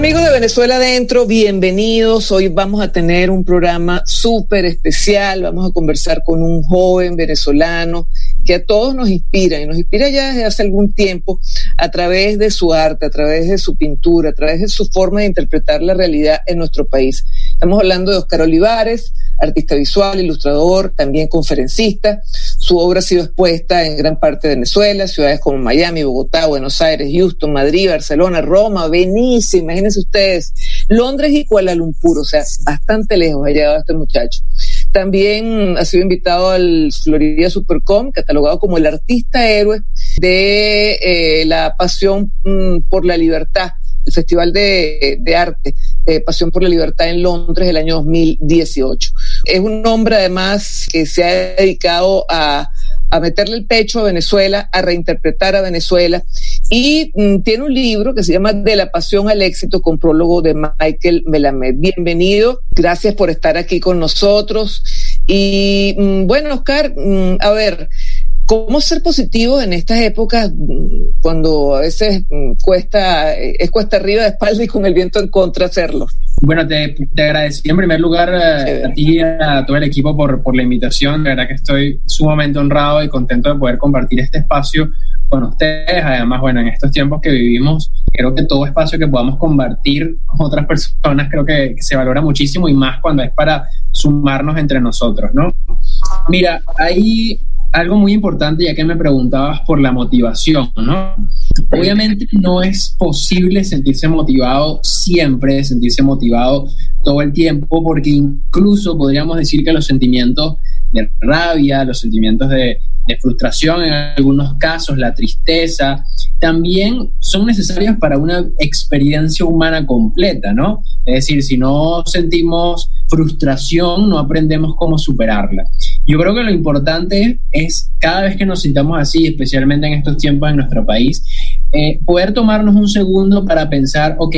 Amigos de Venezuela Adentro, bienvenidos. Hoy vamos a tener un programa súper especial. Vamos a conversar con un joven venezolano que a todos nos inspira y nos inspira ya desde hace algún tiempo a través de su arte, a través de su pintura, a través de su forma de interpretar la realidad en nuestro país. Estamos hablando de Oscar Olivares, artista visual, ilustrador, también conferencista. Su obra ha sido expuesta en gran parte de Venezuela, ciudades como Miami, Bogotá, Buenos Aires, Houston, Madrid, Barcelona, Roma, Venice, imagínense ustedes, Londres y Kuala Lumpur, o sea, bastante lejos ha llegado este muchacho. También ha sido invitado al Florida Supercom, catalogado como el artista héroe de eh, la pasión mm, por la libertad el Festival de, Arte, eh, Pasión por la Libertad en Londres el año 2018. Es un hombre además que se ha dedicado a, a meterle el pecho a Venezuela, a reinterpretar a Venezuela. Y mm, tiene un libro que se llama De la pasión al éxito con prólogo de Michael Melamed. Bienvenido, gracias por estar aquí con nosotros. Y mm, bueno, Oscar, mm, a ver, ¿Cómo ser positivo en estas épocas cuando a veces cuesta, es cuesta arriba de espalda y con el viento en contra hacerlo? Bueno, te, te agradecí en primer lugar eh, a ti y a todo el equipo por, por la invitación. De verdad que estoy sumamente honrado y contento de poder compartir este espacio con ustedes. Además, bueno, en estos tiempos que vivimos, creo que todo espacio que podamos compartir con otras personas creo que, que se valora muchísimo y más cuando es para sumarnos entre nosotros, ¿no? Mira, hay algo muy importante ya que me preguntabas por la motivación, ¿no? Obviamente no es posible sentirse motivado siempre, sentirse motivado todo el tiempo, porque incluso podríamos decir que los sentimientos de rabia, los sentimientos de, de frustración en algunos casos, la tristeza, también son necesarios para una experiencia humana completa, ¿no? Es decir, si no sentimos frustración, no aprendemos cómo superarla. Yo creo que lo importante es cada vez que nos sintamos así, especialmente en estos tiempos en nuestro país, eh, poder tomarnos un segundo para pensar, ok,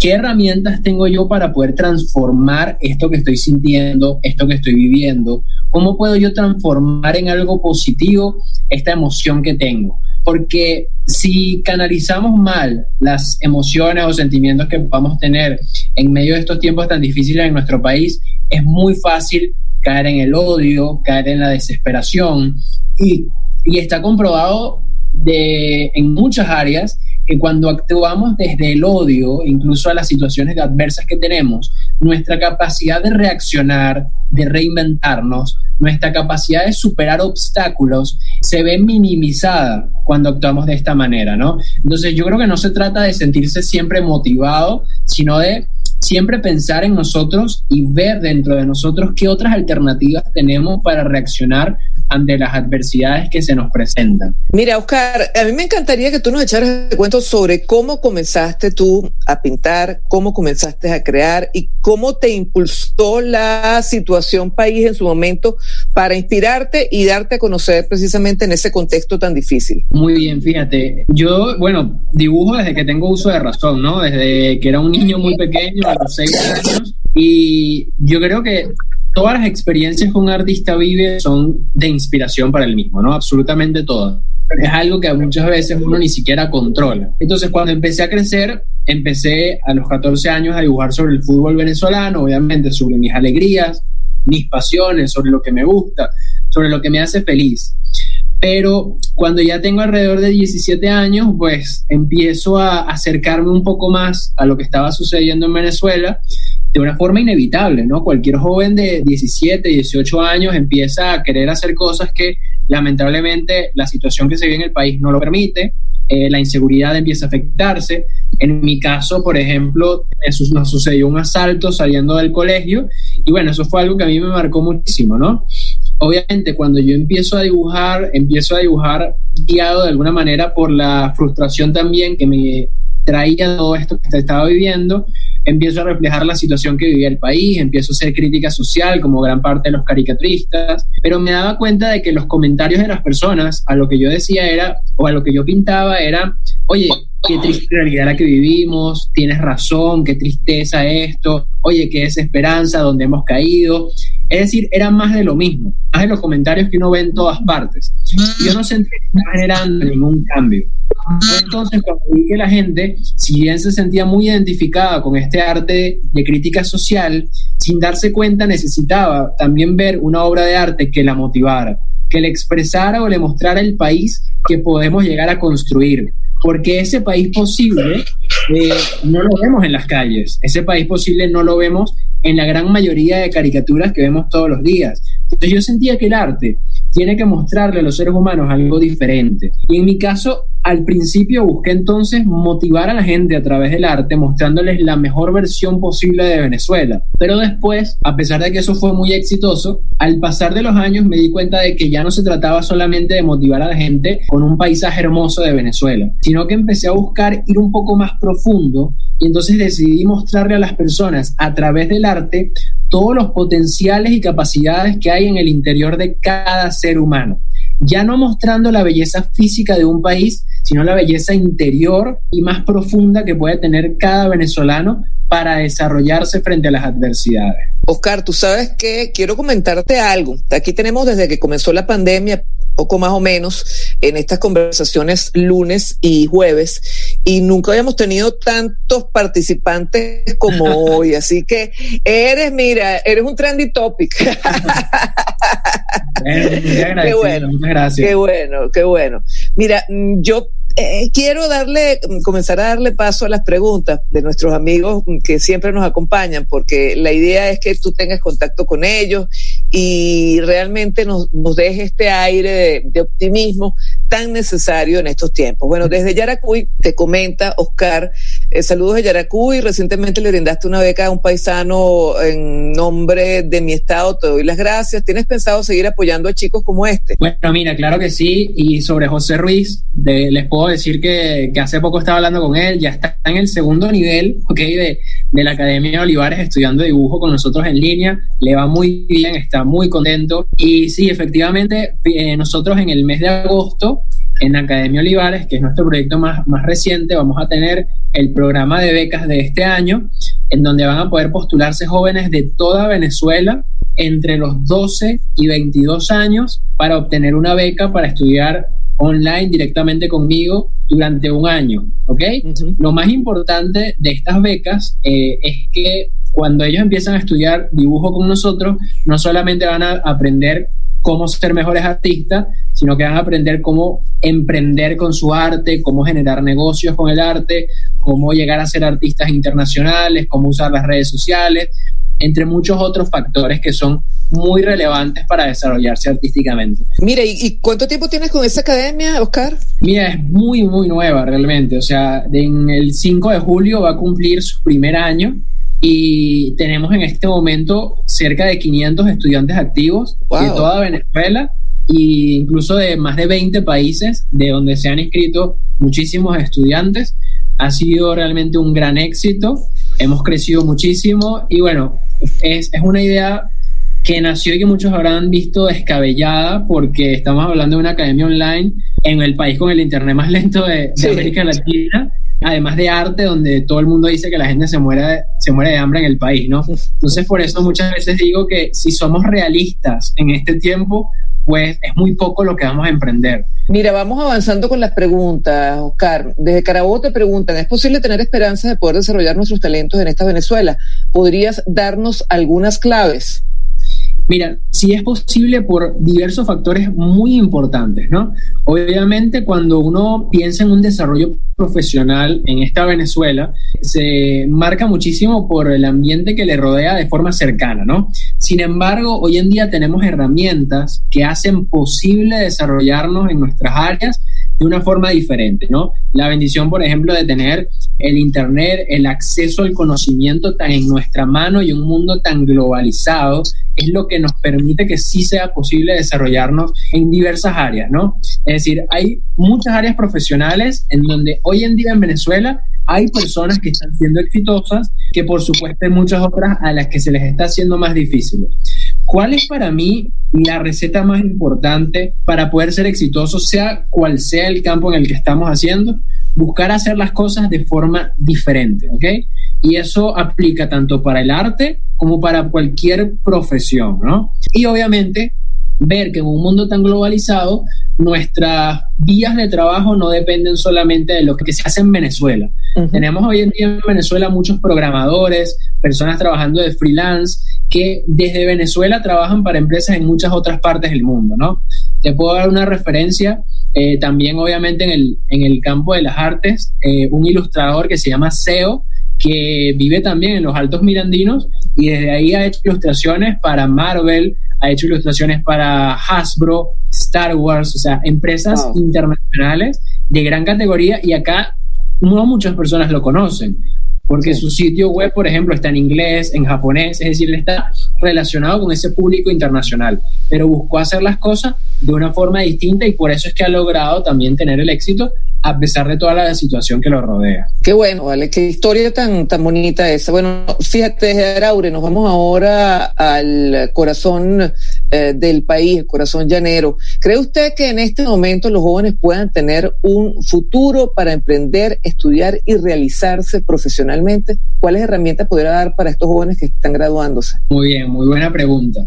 ¿qué herramientas tengo yo para poder transformar esto que estoy sintiendo, esto que estoy viviendo? ¿Cómo puedo yo transformar en algo positivo esta emoción que tengo? Porque si canalizamos mal las emociones o sentimientos que podamos tener en medio de estos tiempos tan difíciles en nuestro país, es muy fácil caer en el odio, caer en la desesperación y, y está comprobado de, en muchas áreas que cuando actuamos desde el odio, incluso a las situaciones adversas que tenemos, nuestra capacidad de reaccionar, de reinventarnos, nuestra capacidad de superar obstáculos se ve minimizada cuando actuamos de esta manera, ¿no? Entonces yo creo que no se trata de sentirse siempre motivado, sino de siempre pensar en nosotros y ver dentro de nosotros qué otras alternativas tenemos para reaccionar ante las adversidades que se nos presentan. Mira, Oscar, a mí me encantaría que tú nos echaras de cuento sobre cómo comenzaste tú a pintar, cómo comenzaste a crear y cómo te impulsó la situación país en su momento para inspirarte y darte a conocer precisamente en ese contexto tan difícil. Muy bien, fíjate, yo, bueno, dibujo desde que tengo uso de razón, ¿no? Desde que era un niño muy pequeño, a los seis años, y yo creo que todas las experiencias que un artista vive son de inspiración para el mismo, ¿no? Absolutamente todas. Es algo que muchas veces uno ni siquiera controla. Entonces, cuando empecé a crecer, empecé a los 14 años a dibujar sobre el fútbol venezolano, obviamente sobre mis alegrías, mis pasiones, sobre lo que me gusta, sobre lo que me hace feliz. Pero cuando ya tengo alrededor de 17 años, pues empiezo a acercarme un poco más a lo que estaba sucediendo en Venezuela de una forma inevitable, ¿no? Cualquier joven de 17, 18 años empieza a querer hacer cosas que lamentablemente la situación que se vive en el país no lo permite, eh, la inseguridad empieza a afectarse. En mi caso, por ejemplo, nos sucedió un asalto saliendo del colegio y bueno, eso fue algo que a mí me marcó muchísimo, ¿no? Obviamente, cuando yo empiezo a dibujar, empiezo a dibujar guiado de alguna manera por la frustración también que me traía todo esto que estaba viviendo, empiezo a reflejar la situación que vivía el país, empiezo a hacer crítica social como gran parte de los caricaturistas, pero me daba cuenta de que los comentarios de las personas a lo que yo decía era, o a lo que yo pintaba era, oye, qué triste realidad la que vivimos, tienes razón, qué tristeza esto, oye, qué desesperanza, dónde hemos caído. Es decir, era más de lo mismo, más de los comentarios que uno ve en todas partes. Yo no sentí que estaba generando ningún cambio. Entonces, cuando vi que la gente, si bien se sentía muy identificada con este arte de crítica social, sin darse cuenta necesitaba también ver una obra de arte que la motivara, que le expresara o le mostrara el país que podemos llegar a construir. Porque ese país posible eh, no lo vemos en las calles, ese país posible no lo vemos en la gran mayoría de caricaturas que vemos todos los días. Entonces yo sentía que el arte tiene que mostrarle a los seres humanos algo diferente. Y en mi caso, al principio busqué entonces motivar a la gente a través del arte, mostrándoles la mejor versión posible de Venezuela. Pero después, a pesar de que eso fue muy exitoso, al pasar de los años me di cuenta de que ya no se trataba solamente de motivar a la gente con un paisaje hermoso de Venezuela, sino que empecé a buscar ir un poco más profundo y entonces decidí mostrarle a las personas a través del arte todos los potenciales y capacidades que hay en el interior de cada ser humano ya no mostrando la belleza física de un país, sino la belleza interior y más profunda que puede tener cada venezolano para desarrollarse frente a las adversidades. Oscar, tú sabes que quiero comentarte algo. Aquí tenemos desde que comenzó la pandemia, poco más o menos, en estas conversaciones lunes y jueves, y nunca habíamos tenido tantos participantes como hoy. Así que eres, mira, eres un trendy topic. qué bueno, muchas gracias. Qué bueno, qué bueno. Mira, mm, yo eh, quiero darle, comenzar a darle paso a las preguntas de nuestros amigos que siempre nos acompañan, porque la idea es que tú tengas contacto con ellos y realmente nos, nos deje este aire de, optimismo tan necesario en estos tiempos. Bueno, desde Yaracuy te comenta Oscar, eh, saludos de Yaracuy, recientemente le brindaste una beca a un paisano en nombre de mi estado, te doy las gracias. ¿Tienes pensado seguir apoyando a chicos como este? Bueno, mira, claro que sí, y sobre José Ruiz, de, les puedo decir que, hace poco estaba hablando con él, ya está en el segundo nivel okay, de, de, la Academia de Olivares estudiando dibujo con nosotros en línea, le va muy bien, está muy contento. Y sí, efectivamente, eh, nosotros en el mes de agosto en Academia Olivares, que es nuestro proyecto más, más reciente, vamos a tener el programa de becas de este año, en donde van a poder postularse jóvenes de toda Venezuela entre los 12 y 22 años para obtener una beca para estudiar online directamente conmigo durante un año, ¿ok? Lo más importante de estas becas eh, es que cuando ellos empiezan a estudiar dibujo con nosotros, no solamente van a aprender cómo ser mejores artistas, sino que van a aprender cómo emprender con su arte, cómo generar negocios con el arte, cómo llegar a ser artistas internacionales, cómo usar las redes sociales, entre muchos otros factores que son muy relevantes para desarrollarse artísticamente. Mira, ¿y, cuánto tiempo tienes con esa academia, Oscar? Mira, es muy, muy nueva realmente. O sea, en el 5 de julio va a cumplir su primer año y tenemos en este momento cerca de 500 estudiantes activos de toda Venezuela e incluso de más de 20 países de donde se han inscrito muchísimos estudiantes. Ha sido realmente un gran éxito, hemos crecido muchísimo y bueno, es, es una idea que nació y que muchos habrán visto descabellada porque estamos hablando de una academia online en el país con el internet más lento de, América Latina, además de arte donde todo el mundo dice que la gente se muere, se muere de hambre en el país, ¿no? Entonces por eso muchas veces digo que si somos realistas en este tiempo, pues es muy poco lo que vamos a emprender. Mira, vamos avanzando con las preguntas, Oscar. Desde Carabobo te preguntan, ¿es posible tener esperanza de poder desarrollar nuestros talentos en esta Venezuela? ¿Podrías darnos algunas claves? Mira, sí es posible por diversos factores muy importantes, ¿no? Obviamente cuando uno piensa en un desarrollo profesional en esta Venezuela, se marca muchísimo por el ambiente que le rodea de forma cercana, ¿no? Sin embargo, hoy en día tenemos herramientas que hacen posible desarrollarnos en nuestras áreas de una forma diferente, ¿no? La bendición, por ejemplo, de tener el Internet, el acceso al conocimiento tan en nuestra mano y un mundo tan globalizado, es lo que nos permite que sí sea posible desarrollarnos en diversas áreas, ¿no? Es decir, hay muchas áreas profesionales en donde hoy en día en Venezuela hay personas que están siendo exitosas, que por supuesto hay muchas otras a las que se les está haciendo más difícil. ¿Cuál es para mí la receta más importante para poder ser exitoso, sea cual sea el campo en el que estamos haciendo? Buscar hacer las cosas de forma diferente, ¿ok? Y eso aplica tanto para el arte como para cualquier profesión, ¿no? Y obviamente ver que en un mundo tan globalizado nuestras vías de trabajo no dependen solamente de lo que se hace en Venezuela. Tenemos hoy en día en Venezuela muchos programadores, personas trabajando de freelance que desde Venezuela trabajan para empresas en muchas otras partes del mundo, ¿no? Te puedo dar una referencia eh, también obviamente en el, en el campo de las artes, eh, un ilustrador que se llama SEO, que vive también en los Altos Mirandinos y desde ahí ha hecho ilustraciones para Marvel, ha hecho ilustraciones para Hasbro, Star Wars, o sea, empresas internacionales de gran categoría y acá no muchas personas lo conocen, porque su sitio web, por ejemplo, está en inglés, en japonés, es decir, está relacionado con ese público internacional, pero buscó hacer las cosas de una forma distinta y por eso es que ha logrado también tener el éxito a pesar de toda la situación que lo rodea. Qué bueno, vale, qué historia tan, tan bonita esa. Bueno, fíjate, Araure, nos vamos ahora al corazón eh, del país, el corazón llanero. ¿Cree usted que en este momento los jóvenes puedan tener un futuro para emprender, estudiar y realizarse profesionalmente? ¿Cuáles herramientas podría dar para estos jóvenes que están graduándose? Muy bien, muy buena pregunta.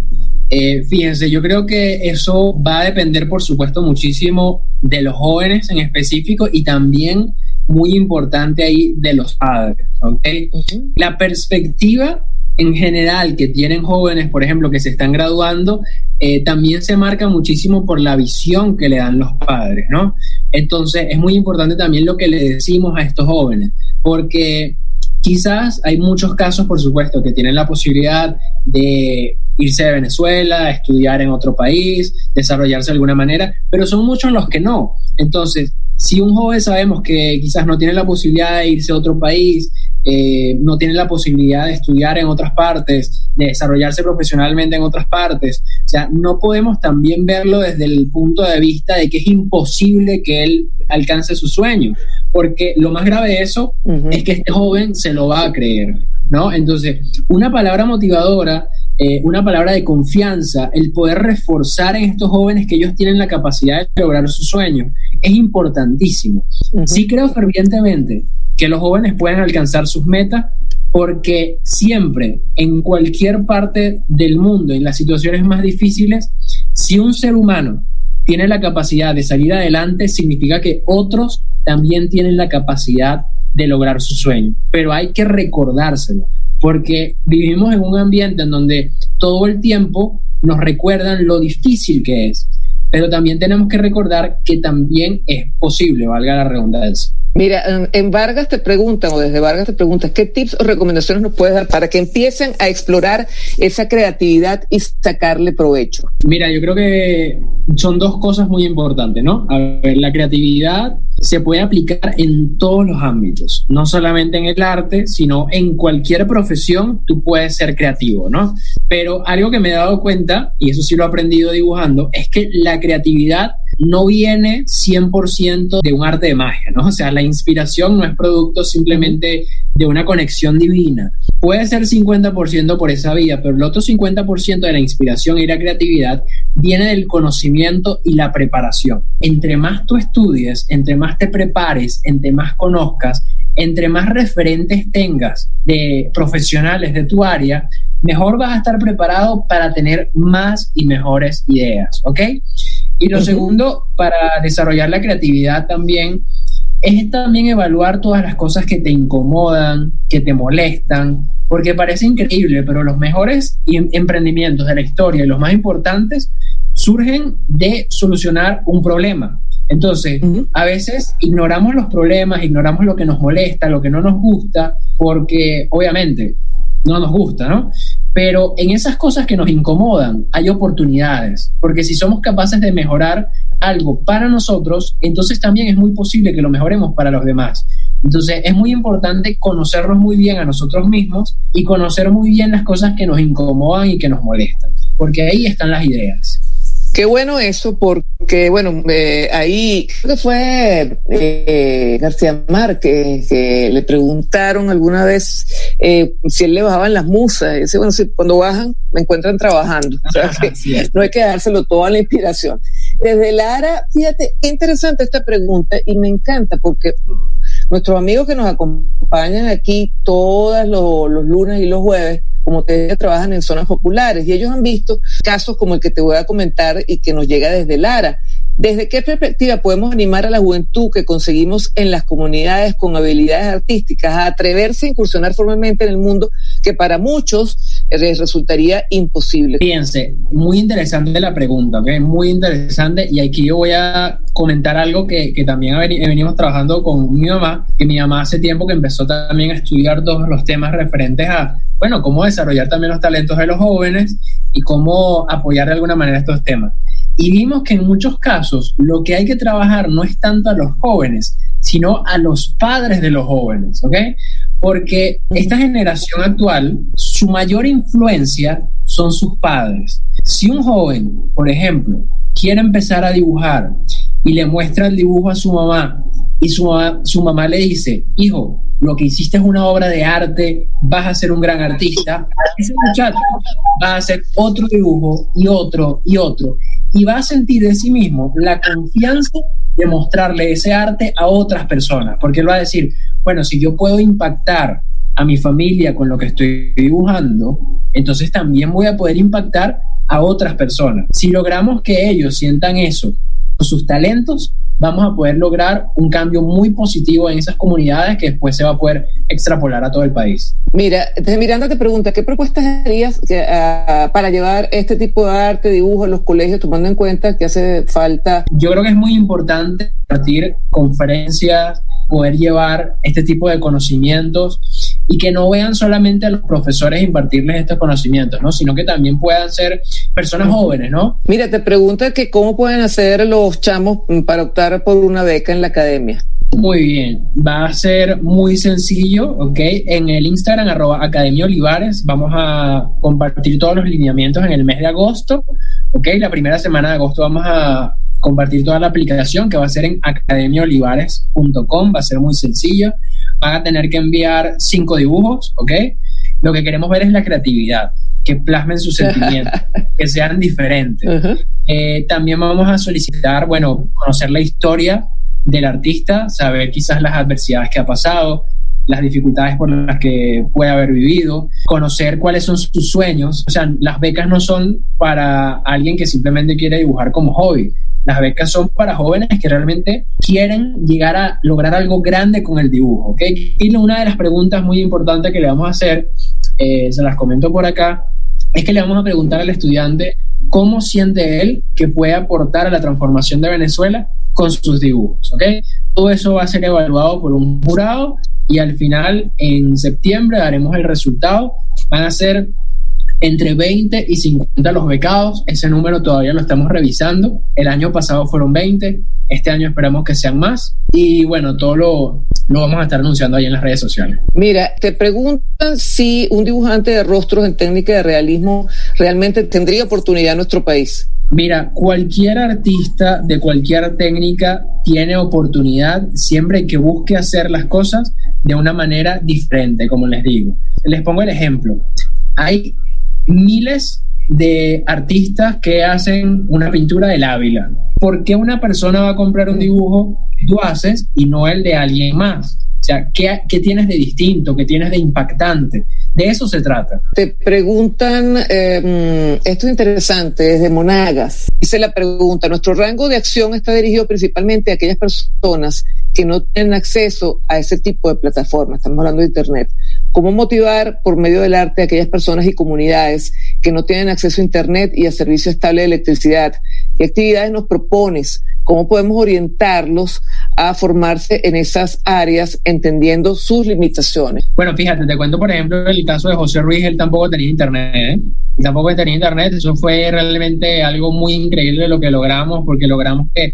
Eh, fíjense, yo creo que eso va a depender, por supuesto, muchísimo de los jóvenes en específico y también muy importante ahí de los padres. ¿okay? La perspectiva en general que tienen jóvenes, por ejemplo, que se están graduando, eh, también se marca muchísimo por la visión que le dan los padres, ¿no? Entonces, es muy importante también lo que le decimos a estos jóvenes, porque quizás hay muchos casos, por supuesto, que tienen la posibilidad de irse de Venezuela, estudiar en otro país, desarrollarse de alguna manera, pero son muchos los que no. Entonces, si un joven sabemos que quizás no tiene la posibilidad de irse a otro país, eh, no tiene la posibilidad de estudiar en otras partes, de desarrollarse profesionalmente en otras partes, o sea, no podemos también verlo desde el punto de vista de que es imposible que él alcance su sueño, porque lo más grave de eso es que este joven se lo va a creer, ¿no? Entonces, una palabra motivadora eh, una palabra de confianza, el poder reforzar en estos jóvenes que ellos tienen la capacidad de lograr su sueño, es importantísimo. Sí creo fervientemente que los jóvenes pueden alcanzar sus metas porque siempre, en cualquier parte del mundo, en las situaciones más difíciles, si un ser humano tiene la capacidad de salir adelante, significa que otros también tienen la capacidad de lograr su sueño. Pero hay que recordárselo porque vivimos en un ambiente en donde todo el tiempo nos recuerdan lo difícil que es, pero también tenemos que recordar que también es posible, valga la redundancia. Mira, en Vargas te preguntan, o desde Vargas te preguntan, ¿qué tips o recomendaciones nos puedes dar para que empiecen a explorar esa creatividad y sacarle provecho? Mira, yo creo que son dos cosas muy importantes, ¿no? A ver, la creatividad se puede aplicar en todos los ámbitos, no solamente en el arte, sino en cualquier profesión tú puedes ser creativo, ¿no? Pero algo que me he dado cuenta, y eso sí lo he aprendido dibujando, es que la creatividad no viene 100% de un arte de magia, ¿no? O sea, la inspiración no es producto simplemente de una conexión divina. Puede ser 50% por esa vía, pero el otro 50% de la inspiración y la creatividad viene del conocimiento y la preparación. Entre más tú estudies, entre más te prepares, entre más conozcas, entre más referentes tengas de profesionales de tu área, mejor vas a estar preparado para tener más y mejores ideas, ¿ok? Y lo segundo, para desarrollar la creatividad también, es también evaluar todas las cosas que te incomodan, que te molestan, porque parece increíble, pero los mejores em-, emprendimientos de la historia y los más importantes surgen de solucionar un problema. Entonces, a veces ignoramos los problemas, ignoramos lo que nos molesta, lo que no nos gusta, porque obviamente no nos gusta, ¿no? Pero en esas cosas que nos incomodan hay oportunidades, porque si somos capaces de mejorar algo para nosotros, entonces también es muy posible que lo mejoremos para los demás. Entonces es muy importante conocernos muy bien a nosotros mismos y conocer muy bien las cosas que nos incomodan y que nos molestan, porque ahí están las ideas. Qué bueno eso, porque, bueno, eh, ahí creo que fue eh, García Márquez que le preguntaron alguna vez eh, si él le bajaban las musas. Y dice, bueno, si cuando bajan me encuentran trabajando. O sea, que no hay que dárselo todo a la inspiración. Desde Lara, fíjate, qué interesante esta pregunta y me encanta porque nuestros amigos que nos acompañan aquí todos los, lunes y los jueves como te trabajan en zonas populares y ellos han visto casos como el que te voy a comentar y que nos llega desde Lara. ¿Desde qué perspectiva podemos animar a la juventud que conseguimos en las comunidades con habilidades artísticas a atreverse a incursionar formalmente en el mundo que para muchos les resultaría imposible? Fíjense, muy interesante la pregunta, ¿ok? Muy interesante. Y aquí yo voy a comentar algo que, que también venimos trabajando con mi mamá, que mi mamá hace tiempo que empezó también a estudiar todos los temas referentes a bueno, cómo desarrollar también los talentos de los jóvenes y cómo apoyar de alguna manera estos temas. Y vimos que en muchos casos lo que hay que trabajar no es tanto a los jóvenes, sino a los padres de los jóvenes, ¿ok? Porque esta generación actual, su mayor influencia son sus padres. Si un joven, por ejemplo, quiere empezar a dibujar y le muestra el dibujo a su mamá y su, su mamá le dice, hijo, lo que hiciste es una obra de arte, vas a ser un gran artista, ese muchacho va a hacer otro dibujo y otro y otro, y va a sentir de sí mismo la confianza de mostrarle ese arte a otras personas, porque él va a decir, bueno, si yo puedo impactar a mi familia con lo que estoy dibujando, entonces también voy a poder impactar a otras personas. Si logramos que ellos sientan eso sus talentos, vamos a poder lograr un cambio muy positivo en esas comunidades que después se va a poder extrapolar a todo el país. Mira, Miranda te pregunta, ¿qué propuestas harías uh, para llevar este tipo de arte, dibujo en los colegios, tomando en cuenta que hace falta? Yo creo que es muy importante partir conferencias, poder llevar este tipo de conocimientos y que no vean solamente a los profesores impartirles estos conocimientos, ¿no? Sino que también puedan ser personas jóvenes, ¿no? Mira, te pregunta que cómo pueden hacer los chamos para optar por una beca en la academia. Muy bien, va a ser muy sencillo, ¿ok? En el Instagram, arroba Academia Olivares, vamos a compartir todos los lineamientos en el mes de agosto, ¿ok? La primera semana de agosto vamos a compartir toda la aplicación que va a ser en academiaolivares.com, va a ser muy sencillo. Van a tener que enviar cinco dibujos, ¿ok? Lo que queremos ver es la creatividad, que plasmen sus sentimientos, que sean diferentes. Eh, también vamos a solicitar, bueno, conocer la historia del artista, saber quizás las adversidades que ha pasado, las dificultades por las que puede haber vivido, conocer cuáles son sus sueños. O sea, las becas no son para alguien que simplemente quiere dibujar como hobby. Las becas son para jóvenes que realmente quieren llegar a lograr algo grande con el dibujo. ¿okay? Y una de las preguntas muy importantes que le vamos a hacer, eh, se las comento por acá, es que le vamos a preguntar al estudiante cómo siente él que puede aportar a la transformación de Venezuela con sus dibujos. ¿okay? Todo eso va a ser evaluado por un jurado y al final, en septiembre, daremos el resultado. Van a ser entre 20 y 50 los becados. Ese número todavía lo estamos revisando. El año pasado fueron 20. Este año esperamos que sean más. Y bueno, todo lo, lo vamos a estar anunciando ahí en las redes sociales. Mira, te preguntan si un dibujante de rostros en técnica de realismo realmente tendría oportunidad en nuestro país. Mira, cualquier artista de cualquier técnica tiene oportunidad siempre que busque hacer las cosas de una manera diferente, como les digo. Les pongo el ejemplo. Hay miles de artistas que hacen una pintura del Ávila. ¿Por qué una persona va a comprar un dibujo que tú haces y no el de alguien más? O sea, ¿qué, ¿qué, tienes de distinto? ¿Qué tienes de impactante? De eso se trata. Te preguntan, eh, esto es interesante, desde Monagas. Dice la pregunta, nuestro rango de acción está dirigido principalmente a aquellas personas que no tienen acceso a ese tipo de plataformas, estamos hablando de Internet. Cómo motivar por medio del arte a aquellas personas y comunidades que no tienen acceso a Internet y a servicio estable de electricidad. ¿Qué actividades nos propones? ¿Cómo podemos orientarlos a formarse en esas áreas entendiendo sus limitaciones? Bueno, fíjate, te cuento por ejemplo el caso de José Ruiz, él tampoco tenía Internet. ¿eh? tampoco tenía internet. Eso fue realmente algo muy increíble lo que logramos, porque logramos que,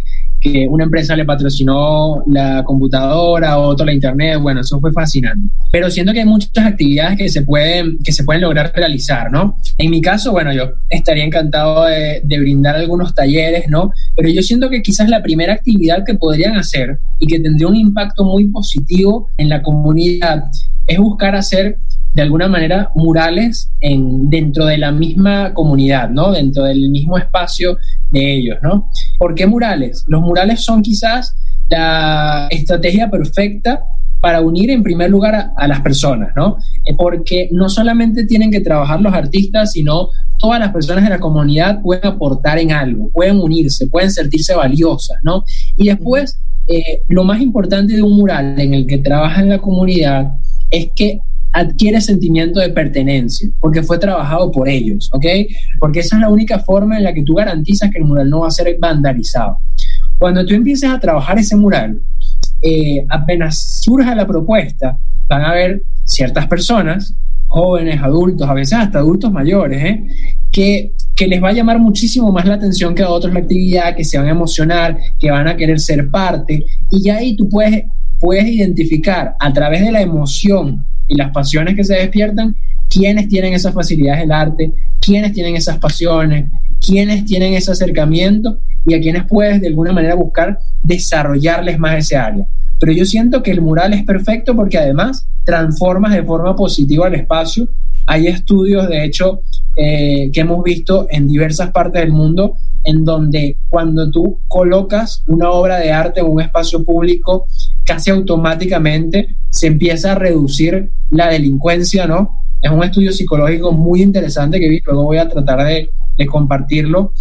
una empresa le patrocinó la computadora, otro la internet. Bueno, eso fue fascinante. Pero siento que hay muchas actividades que se pueden, que se pueden lograr realizar, ¿no? En mi caso, bueno, yo estaría encantado de brindar algunos talleres, ¿no? Pero yo siento que quizás la primera actividad que podrían hacer y que tendría un impacto muy positivo en la comunidad es buscar hacer de alguna manera murales en, dentro de la misma comunidad, ¿no? Dentro del mismo espacio de ellos, ¿no? ¿Por qué murales? Los murales son quizás la estrategia perfecta para unir en primer lugar a, las personas, ¿no? Eh, porque no solamente tienen que trabajar los artistas, sino todas las personas de la comunidad pueden aportar en algo, pueden unirse, pueden sentirse valiosas, ¿no? Y después, eh, lo más importante de un mural en el que trabaja en la comunidad es que adquiere sentimiento de pertenencia, porque fue trabajado por ellos, ¿ok? Porque esa es la única forma en la que tú garantizas que el mural no va a ser vandalizado. Cuando tú empieces a trabajar ese mural, eh, apenas surja la propuesta, van a haber ciertas personas, jóvenes, adultos, a veces hasta adultos mayores, ¿eh? que, que les va a llamar muchísimo más la atención que a otros la actividad, que se van a emocionar, que van a querer ser parte, y ya ahí tú puedes, puedes identificar a través de la emoción y las pasiones que se despiertan, quiénes tienen esas facilidades del arte, quiénes tienen esas pasiones, quiénes tienen ese acercamiento y a quienes puedes de alguna manera buscar desarrollarles más ese área. Pero yo siento que el mural es perfecto porque además transformas de forma positiva el espacio. Hay estudios, de hecho, eh, que hemos visto en diversas partes del mundo en donde cuando tú colocas una obra de arte en un espacio público, casi automáticamente se empieza a reducir la delincuencia, ¿no? Es un estudio psicológico muy interesante que luego voy a tratar de, de compartirlo,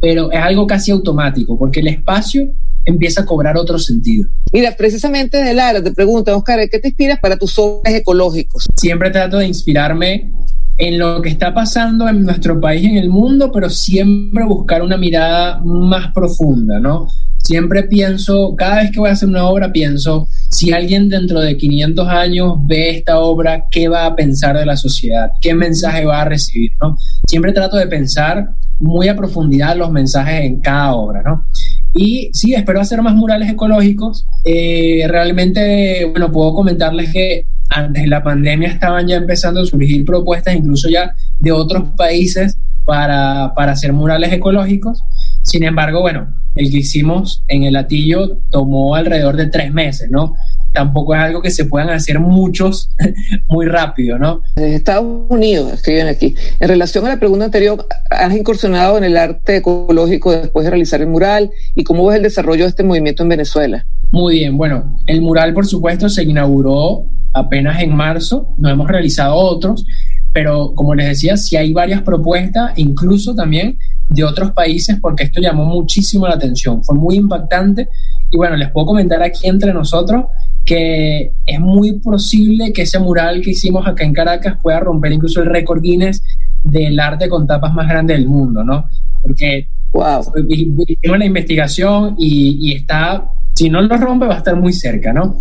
pero es algo casi automático, porque el espacio empieza a cobrar otro sentido. Mira, precisamente de Lara, te pregunto, Oscar, ¿qué te inspiras para tus obras ecológicos? Siempre trato de inspirarme en lo que está pasando en nuestro país en el mundo, pero siempre buscar una mirada más profunda, ¿no? Siempre pienso, cada vez que voy a hacer una obra, pienso, si alguien dentro de 500 años ve esta obra, ¿qué va a pensar de la sociedad? ¿Qué mensaje va a recibir? ¿no? Siempre trato de pensar muy a profundidad los mensajes en cada obra, ¿no? Y sí, espero hacer más murales ecológicos. Eh, realmente, bueno, puedo comentarles que antes de la pandemia estaban ya empezando a surgir propuestas incluso ya de otros países para, para hacer murales ecológicos. Sin embargo, bueno, el que hicimos en el latillo tomó alrededor de tres meses, ¿no? Tampoco es algo que se puedan hacer muchos muy rápido, ¿no? Desde Estados Unidos, escriben aquí. En relación a la pregunta anterior, ¿has incursionado en el arte ecológico después de realizar el mural? ¿Y cómo ves el desarrollo de este movimiento en Venezuela? Muy bien, bueno, el mural por supuesto se inauguró apenas en marzo, no hemos realizado otros, pero como les decía, sí hay varias propuestas, incluso también de otros países, porque esto llamó muchísimo la atención, fue muy impactante. Y bueno, les puedo comentar aquí entre nosotros que es muy posible que ese mural que hicimos acá en Caracas pueda romper incluso el récord Guinness del arte con tapas más grande del mundo, ¿no? Porque wow. hicimos la investigación y, y está, si no lo rompe, va a estar muy cerca, ¿no?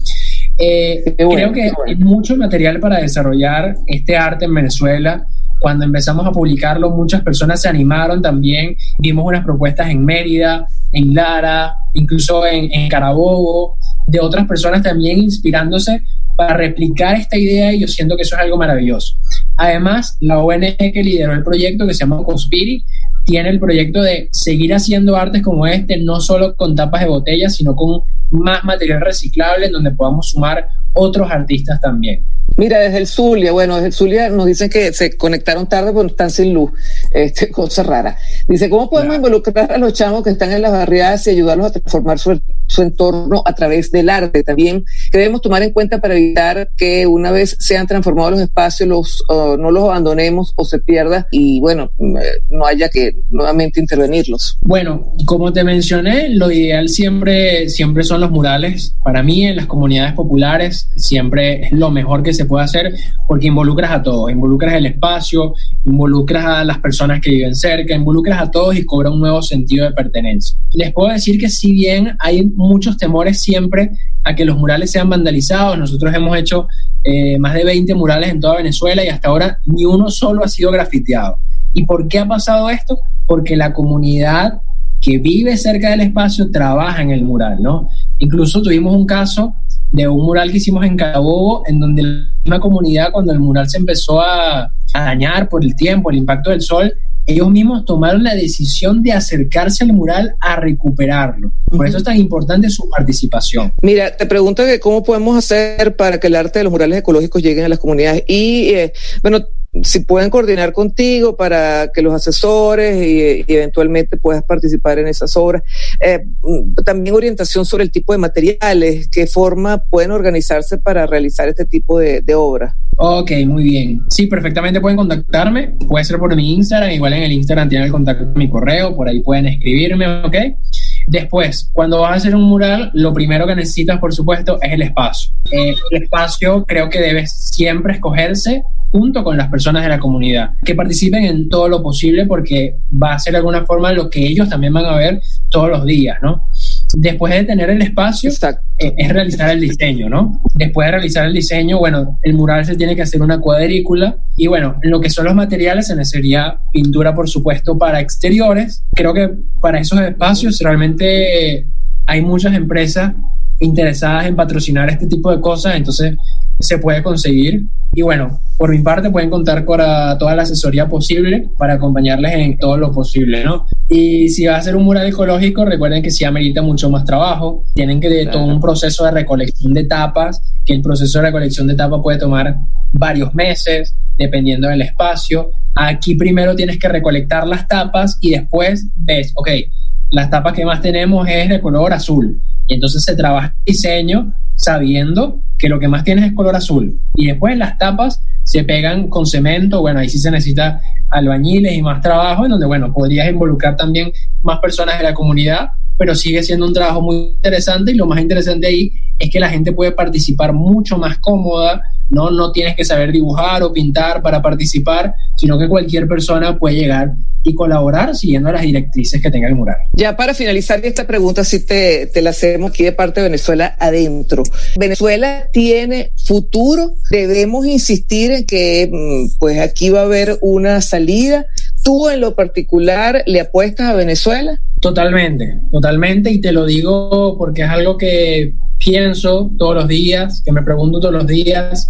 Eh, bueno, creo que bueno. hay mucho material para desarrollar este arte en Venezuela. Cuando empezamos a publicarlo, muchas personas se animaron también. Vimos unas propuestas en Mérida, en Lara, incluso en, en Carabobo, de otras personas también inspirándose para replicar esta idea y yo siento que eso es algo maravilloso. Además, la ONG que lideró el proyecto, que se llama Conspiri, tiene el proyecto de seguir haciendo artes como este, no solo con tapas de botellas, sino con más material reciclable en donde podamos sumar otros artistas también. Mira, desde el Zulia, bueno, desde el Zulia nos dicen que se conectaron tarde porque están sin luz, este, cosa rara. Dice, ¿cómo podemos claro. involucrar a los chamos que están en las barriadas y ayudarlos a transformar su su entorno a través del arte también, que debemos tomar en cuenta para evitar que una vez sean transformados los espacios, los, uh, no los abandonemos o se pierda y bueno, mm, no haya que nuevamente intervenirlos. Bueno, como te mencioné, lo ideal siempre, siempre son los murales. Para mí, en las comunidades populares, siempre es lo mejor que se puede hacer porque involucras a todos, involucras el espacio, involucras a las personas que viven cerca, involucras a todos y cobra un nuevo sentido de pertenencia. Les puedo decir que si bien hay muchos temores siempre a que los murales sean vandalizados, nosotros hemos hecho eh, más de 20 murales en toda Venezuela y hasta ahora ni uno solo ha sido grafiteado. ¿Y por qué ha pasado esto? Porque la comunidad que vive cerca del espacio trabaja en el mural, ¿no? Incluso tuvimos un caso de un mural que hicimos en Carabobo, en donde una comunidad, cuando el mural se empezó a dañar por el tiempo, el impacto del sol, ellos mismos tomaron la decisión de acercarse al mural a recuperarlo. Por eso es tan importante su participación. Mira, te pregunto que cómo podemos hacer para que el arte de los murales ecológicos lleguen a las comunidades. Y eh, bueno, si pueden coordinar contigo para que los asesores y, eventualmente puedas participar en esas obras. Eh, también orientación sobre el tipo de materiales, qué forma pueden organizarse para realizar este tipo de, de obras. Ok, muy bien. Sí, perfectamente pueden contactarme. Puede ser por mi Instagram. Igual en el Instagram tienen el contacto de mi correo. Por ahí pueden escribirme, ¿ok? Después, cuando vas a hacer un mural, lo primero que necesitas, por supuesto, es el espacio. Eh, el espacio creo que debe siempre escogerse junto con las personas de la comunidad, que participen en todo lo posible porque va a ser de alguna forma lo que ellos también van a ver todos los días, ¿no? Después de tener el espacio, eh, es realizar el diseño, ¿no? Después de realizar el diseño, bueno, el mural se tiene que hacer una cuadrícula y bueno, en lo que son los materiales se necesitaría pintura, por supuesto, para exteriores. Creo que para esos espacios realmente hay muchas empresas interesadas en patrocinar este tipo de cosas, entonces se puede conseguir. Y bueno, por mi parte pueden contar con toda la asesoría posible para acompañarles en todo lo posible, ¿no? Y si va a ser un mural ecológico, recuerden que sí amerita mucho más trabajo. Tienen que todo un proceso de recolección de tapas, que el proceso de recolección de tapas puede tomar varios meses, dependiendo del espacio. Aquí primero tienes que recolectar las tapas y después ves, ok, las tapas que más tenemos es de color azul. Y entonces se trabaja el diseño sabiendo que lo que más tienes es color azul. Y después las tapas se pegan con cemento, bueno, ahí sí se necesita albañiles y más trabajo, en donde, bueno, podrías involucrar también más personas de la comunidad, pero sigue siendo un trabajo muy interesante y lo más interesante ahí es que la gente puede participar mucho más cómoda, no, no tienes que saber dibujar o pintar para participar, sino que cualquier persona puede llegar y colaborar siguiendo las directrices que tenga el mural. Ya para finalizar esta pregunta, si te, te la hacemos aquí de parte de Venezuela adentro. ¿Venezuela tiene futuro? ¿Debemos insistir en que mm, pues aquí va a haber una salida? ¿Tú en lo particular le apuestas a Venezuela? Totalmente, totalmente, y te lo digo porque es algo que pienso todos los días, que me pregunto todos los días,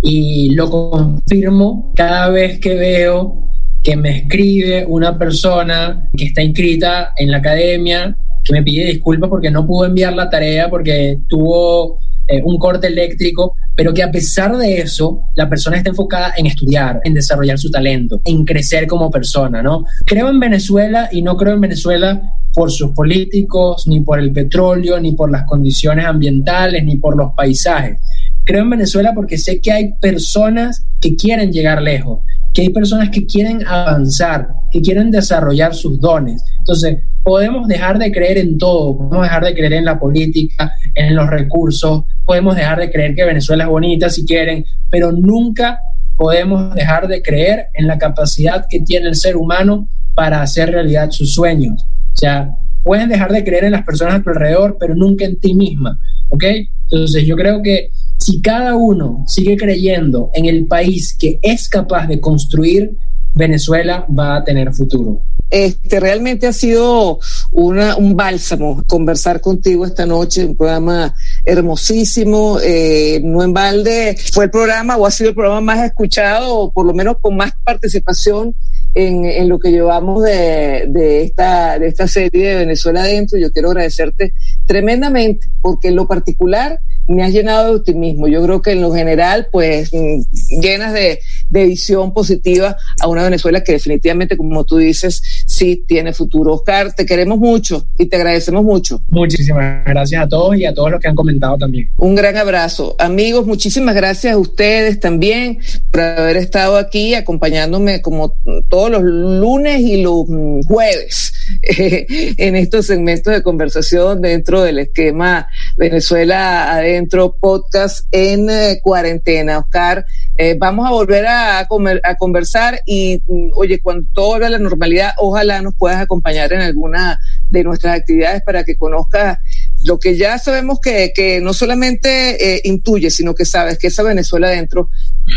y lo confirmo cada vez que veo que me escribe una persona que está inscrita en la academia, que me pide disculpas porque no pudo enviar la tarea, porque tuvo eh, un corte eléctrico, pero que a pesar de eso, la persona está enfocada en estudiar, en desarrollar su talento, en crecer como persona, ¿no? Creo en Venezuela y no creo en Venezuela por sus políticos, ni por el petróleo, ni por las condiciones ambientales, ni por los paisajes. Creo en Venezuela porque sé que hay personas que quieren llegar lejos, que hay personas que quieren avanzar, que quieren desarrollar sus dones. Entonces, podemos dejar de creer en todo, podemos dejar de creer en la política, en los recursos, podemos dejar de creer que Venezuela es bonita si quieren, pero nunca podemos dejar de creer en la capacidad que tiene el ser humano para hacer realidad sus sueños. O sea, pueden dejar de creer en las personas a tu alrededor, pero nunca en ti misma, ¿ok? Entonces yo creo que si cada uno sigue creyendo en el país que es capaz de construir, Venezuela va a tener futuro. Este, realmente ha sido una, un bálsamo conversar contigo esta noche, un programa hermosísimo, eh, no en balde, fue el programa o ha sido el programa más escuchado, o por lo menos con más participación en, en lo que llevamos de, de, esta, de esta serie de Venezuela Adentro. Yo quiero agradecerte tremendamente, porque en lo particular me has llenado de optimismo. Yo creo que en lo general, pues mm, llenas de, de visión positiva a una Venezuela que definitivamente, como tú dices, sí tiene futuro. Oscar, te queremos mucho y te agradecemos mucho. Muchísimas gracias a todos y a todos los que han comentado también. Un gran abrazo. Amigos, muchísimas gracias a ustedes también por haber estado aquí acompañándome como todos los lunes y los jueves en estos segmentos de conversación dentro del esquema Venezuela Adentro Podcast en eh, cuarentena. Oscar, eh, vamos a volver a, comer, a conversar y, mm, oye, cuando todo vuelva a la normalidad, ojalá nos puedas acompañar en alguna de nuestras actividades para que conozcas lo que ya sabemos que, que no solamente eh, intuye, sino que sabes que esa Venezuela adentro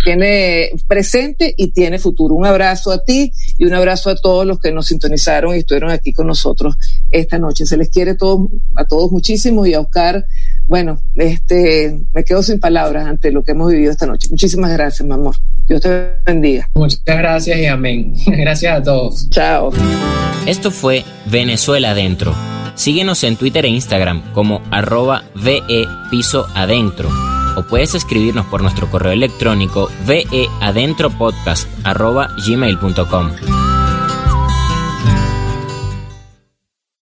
tiene presente y tiene futuro. Un abrazo a ti y un abrazo a todos los que nos sintonizaron y estuvieron aquí con nosotros esta noche. Se les quiere todo, a todos muchísimo y a Oscar, bueno, este, me quedo sin palabras ante lo que hemos vivido esta noche. Muchísimas gracias, mi amor. Dios te bendiga. Muchas gracias y amén. Gracias a todos. Chao. Esto fue Venezuela Adentro. Síguenos en Twitter e Instagram como arroba VE Piso Adentro o puedes escribirnos por nuestro correo electrónico veadentropodcast arroba gmail.com.